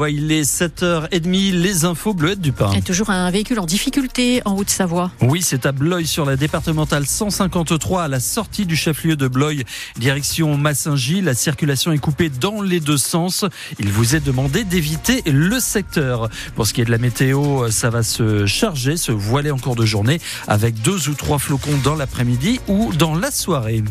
Haute-Savoie. Il est 7h30, les infos bleuettes du pain. Et toujours un véhicule en difficulté en Haute-Savoie. Oui, c'est à Blois sur la départementale 153 à la sortie du chef-lieu de Blois, direction Massingy. La circulation est coupée dans les deux sens. Il vous est demandé d'éviter le secteur. Pour ce qui est de la météo, ça va se charger, se voiler en cours de journée avec deux ou trois flocons dans l'après-midi ou dans la soirée.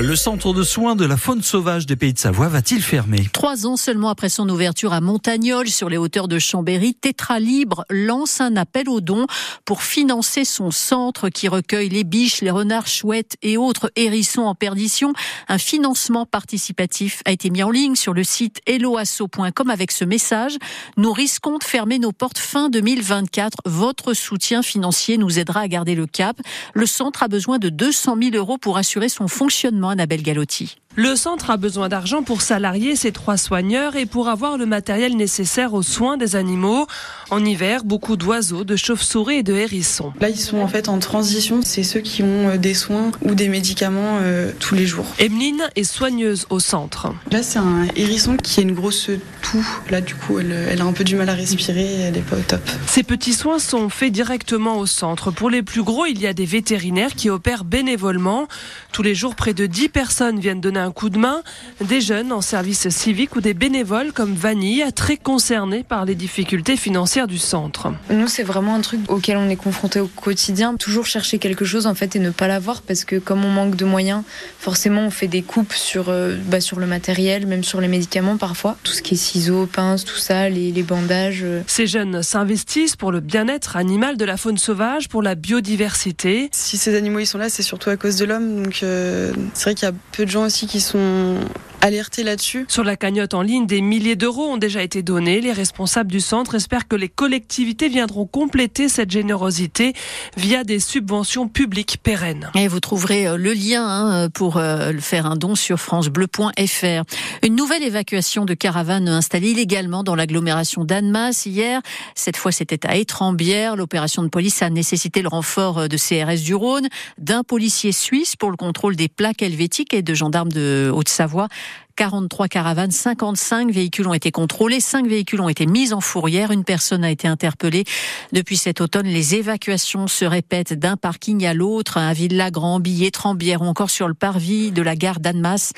Le centre de soins de la faune sauvage des Pays de Savoie va-t-il fermer Trois ans seulement après son ouverture à Montagnol, sur les hauteurs de Chambéry, Tétra Libre lance un appel aux dons pour financer son centre qui recueille les biches, les renards, chouettes et autres hérissons en perdition. Un financement participatif a été mis en ligne sur le site helloasso.com avec ce message. Nous risquons de fermer nos portes fin 2024. Votre soutien financier nous aidera à garder le cap. Le centre a besoin de 200 000 euros pour assurer son fonctionnement Annabelle Galotti. Le centre a besoin d'argent pour salarier ses trois soigneurs et pour avoir le matériel nécessaire aux soins des animaux. En hiver, beaucoup d'oiseaux, de chauves-souris et de hérissons. Là, ils sont en fait en transition. C'est ceux qui ont euh, des soins ou des médicaments euh, tous les jours. Emeline est soigneuse au centre. Là, c'est un hérisson qui a une grosse toux. Là, du coup, elle, elle a un peu du mal à respirer. Elle n'est pas au top. Ces petits soins sont faits directement au centre. Pour les plus gros, il y a des vétérinaires qui opèrent bénévolement. Tous les jours, près de 10 personnes viennent donner un coup de main, des jeunes en service civique ou des bénévoles comme Vanille, très concernés par les difficultés financières du centre. Nous, c'est vraiment un truc auquel on est confronté au quotidien. Toujours chercher quelque chose en fait et ne pas l'avoir parce que comme on manque de moyens, forcément on fait des coupes sur, euh, bah, sur le matériel, même sur les médicaments parfois. Tout ce qui est ciseaux, pinces, tout ça, les, les bandages. euh. Ces jeunes s'investissent pour le bien-être animal de la faune sauvage, pour la biodiversité. Si ces animaux ils sont là, c'est surtout à cause de l'homme. Donc, euh, c'est vrai qu'il y a peu de gens aussi qui sont alertés là-dessus. Sur la cagnotte en ligne, des milliers d'euros ont déjà été donnés. Les responsables du centre espèrent que les collectivités viendront compléter cette générosité via des subventions publiques pérennes. Et vous trouverez euh, le lien hein, pour euh, faire un don sur francebleu.fr. Une nouvelle évacuation de caravanes installées illégalement dans l'agglomération d'Annemasse hier. Cette fois, c'était à Étrembière. L'opération de police a nécessité le renfort euh, de CRS du Rhône, d'un policier suisse pour le contrôle des plaques helvétiques et de gendarmes de Haute-Savoie. 43 caravanes, 55 véhicules ont été contrôlés, 5 véhicules ont été mis en fourrière, une personne a été interpellée. Depuis cet automne, les évacuations se répètent d'un parking à l'autre, à Villa, Grand-Billet, Trembière ou encore sur le parvis de la gare d'Annemasse.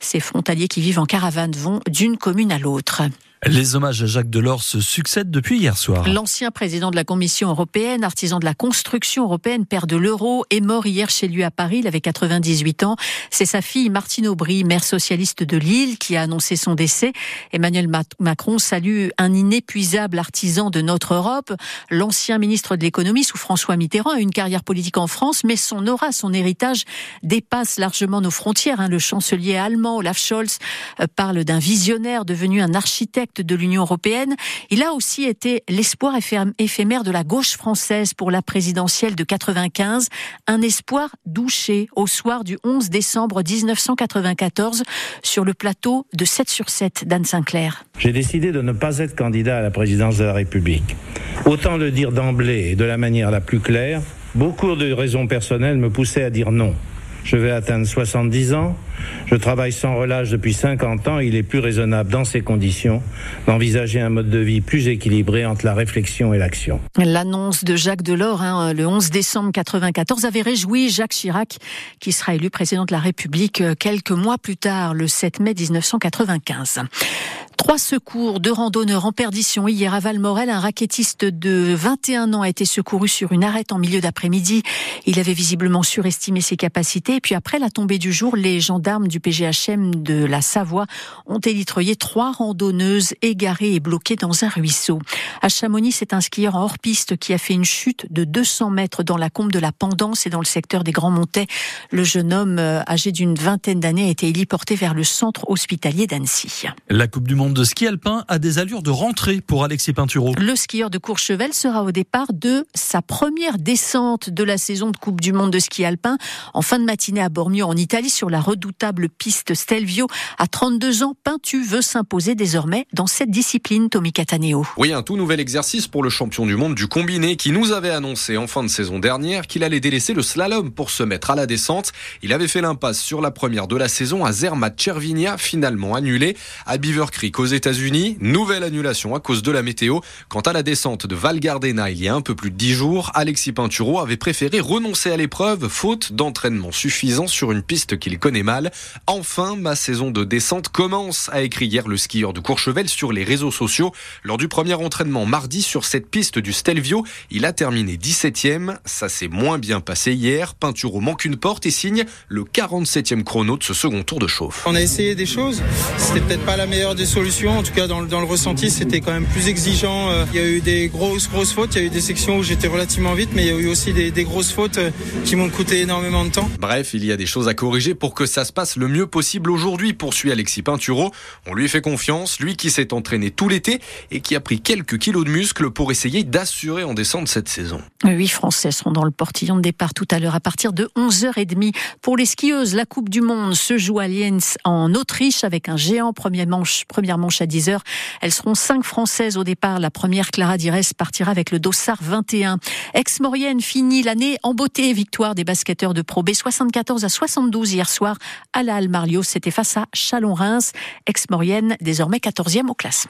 Ces frontaliers qui vivent en caravane vont d'une commune à l'autre. Les hommages à Jacques Delors se succèdent depuis hier soir. L'ancien président de la Commission européenne, artisan de la construction européenne, père de l'euro, est mort hier chez lui à Paris. Il avait 98 ans. C'est sa fille Martine Aubry, maire socialiste de Lille, qui a annoncé son décès. Emmanuel Macron salue un inépuisable artisan de notre Europe. L'ancien ministre de l'économie sous François Mitterrand a une carrière politique en France, mais son aura, son héritage dépasse largement nos frontières. Le chancelier allemand Olaf Scholz euh, parle d'un visionnaire devenu un architecte de l'Union européenne. Il a aussi été l'espoir éphémère de la gauche française pour la présidentielle de 95, un espoir douché au soir du 11 décembre 1994 sur le plateau de 7 sur 7 d'Anne Sinclair. J'ai décidé de ne pas être candidat à la présidence de la République. Autant le dire d'emblée et de la manière la plus claire, beaucoup de raisons personnelles me poussaient à dire non. Je vais atteindre 70 ans. Je travaille sans relâche depuis 50 ans. Il est plus raisonnable, dans ces conditions, d'envisager un mode de vie plus équilibré entre la réflexion et l'action. L'annonce de Jacques Delors, hein, le 11 décembre 94, avait réjoui Jacques Chirac, qui sera élu président de la République quelques mois plus tard, le 7 mai 1995. Trois secours de randonneurs en perdition hier à Valmorel. Un raquettiste de 21 ans a été secouru sur une arête en milieu d'après-midi. Il avait visiblement surestimé ses capacités. Et puis après la tombée du jour, les gendarmes du PGHM de la Savoie ont élitreillé trois randonneuses égarées et bloquées dans un ruisseau. À Chamonix, c'est un skieur hors-piste qui a fait une chute de 200 mètres dans la combe de la Pendance et dans le secteur des Grands Montets. Le jeune homme âgé d'une vingtaine d'années a été héliporté vers le centre hospitalier d'Annecy. La Coupe du Monde Monde de ski alpin a des allures de rentrée pour Alexis Pinturo. Le skieur de Courchevel sera au départ de sa première descente de la saison de Coupe du Monde de ski alpin en fin de matinée à Bormio en Italie sur la redoutable piste Stelvio. À 32 ans, Pintu veut s'imposer désormais dans cette discipline, Tommy Cataneo. Oui, un tout nouvel exercice pour le champion du monde du combiné qui nous avait annoncé en fin de saison dernière qu'il allait délaisser le slalom pour se mettre à la descente. Il avait fait l'impasse sur la première de la saison à Zermatt Cervinia, finalement annulé. À Beaver Creek aux États-Unis, nouvelle annulation à cause de la météo. Quant à la descente de Val Gardena il y a un peu plus de 10 jours, Alexis Pinturo avait préféré renoncer à l'épreuve faute d'entraînement suffisant sur une piste qu'il connaît mal. Enfin, ma saison de descente commence, a écrit hier le skieur de Courchevel sur les réseaux sociaux. Lors du premier entraînement mardi sur cette piste du Stelvio, il a terminé 17e. Ça s'est moins bien passé hier. Pinturo manque une porte et signe le 47e chrono de ce second tour de chauffe. On a essayé des choses. C'était peut-être pas la meilleure des solutions. En tout cas, dans le, dans le ressenti, c'était quand même plus exigeant. Euh, il y a eu des grosses, grosses fautes. Il y a eu des sections où j'étais relativement vite, mais il y a eu aussi des, des grosses fautes euh, qui m'ont coûté énormément de temps. Bref, il y a des choses à corriger pour que ça se passe le mieux possible aujourd'hui, poursuit Alexis Pinturo. On lui fait confiance, lui qui s'est entraîné tout l'été et qui a pris quelques kilos de muscles pour essayer d'assurer en descente cette saison. Huit Français seront dans le portillon de départ tout à l'heure à partir de 11h30. Pour les skieuses, la Coupe du Monde se joue à Lienz en Autriche avec un géant première manche, première manche à 10h. Elles seront cinq Françaises au départ. La première, Clara Dires, partira avec le Dossard 21. Ex-Maurienne finit l'année en beauté. Victoire des basketteurs de Pro B 74 à 72 hier soir à la Halle Marlios. C'était face à Chalon-Reims. Ex-Maurienne, désormais 14e au classement.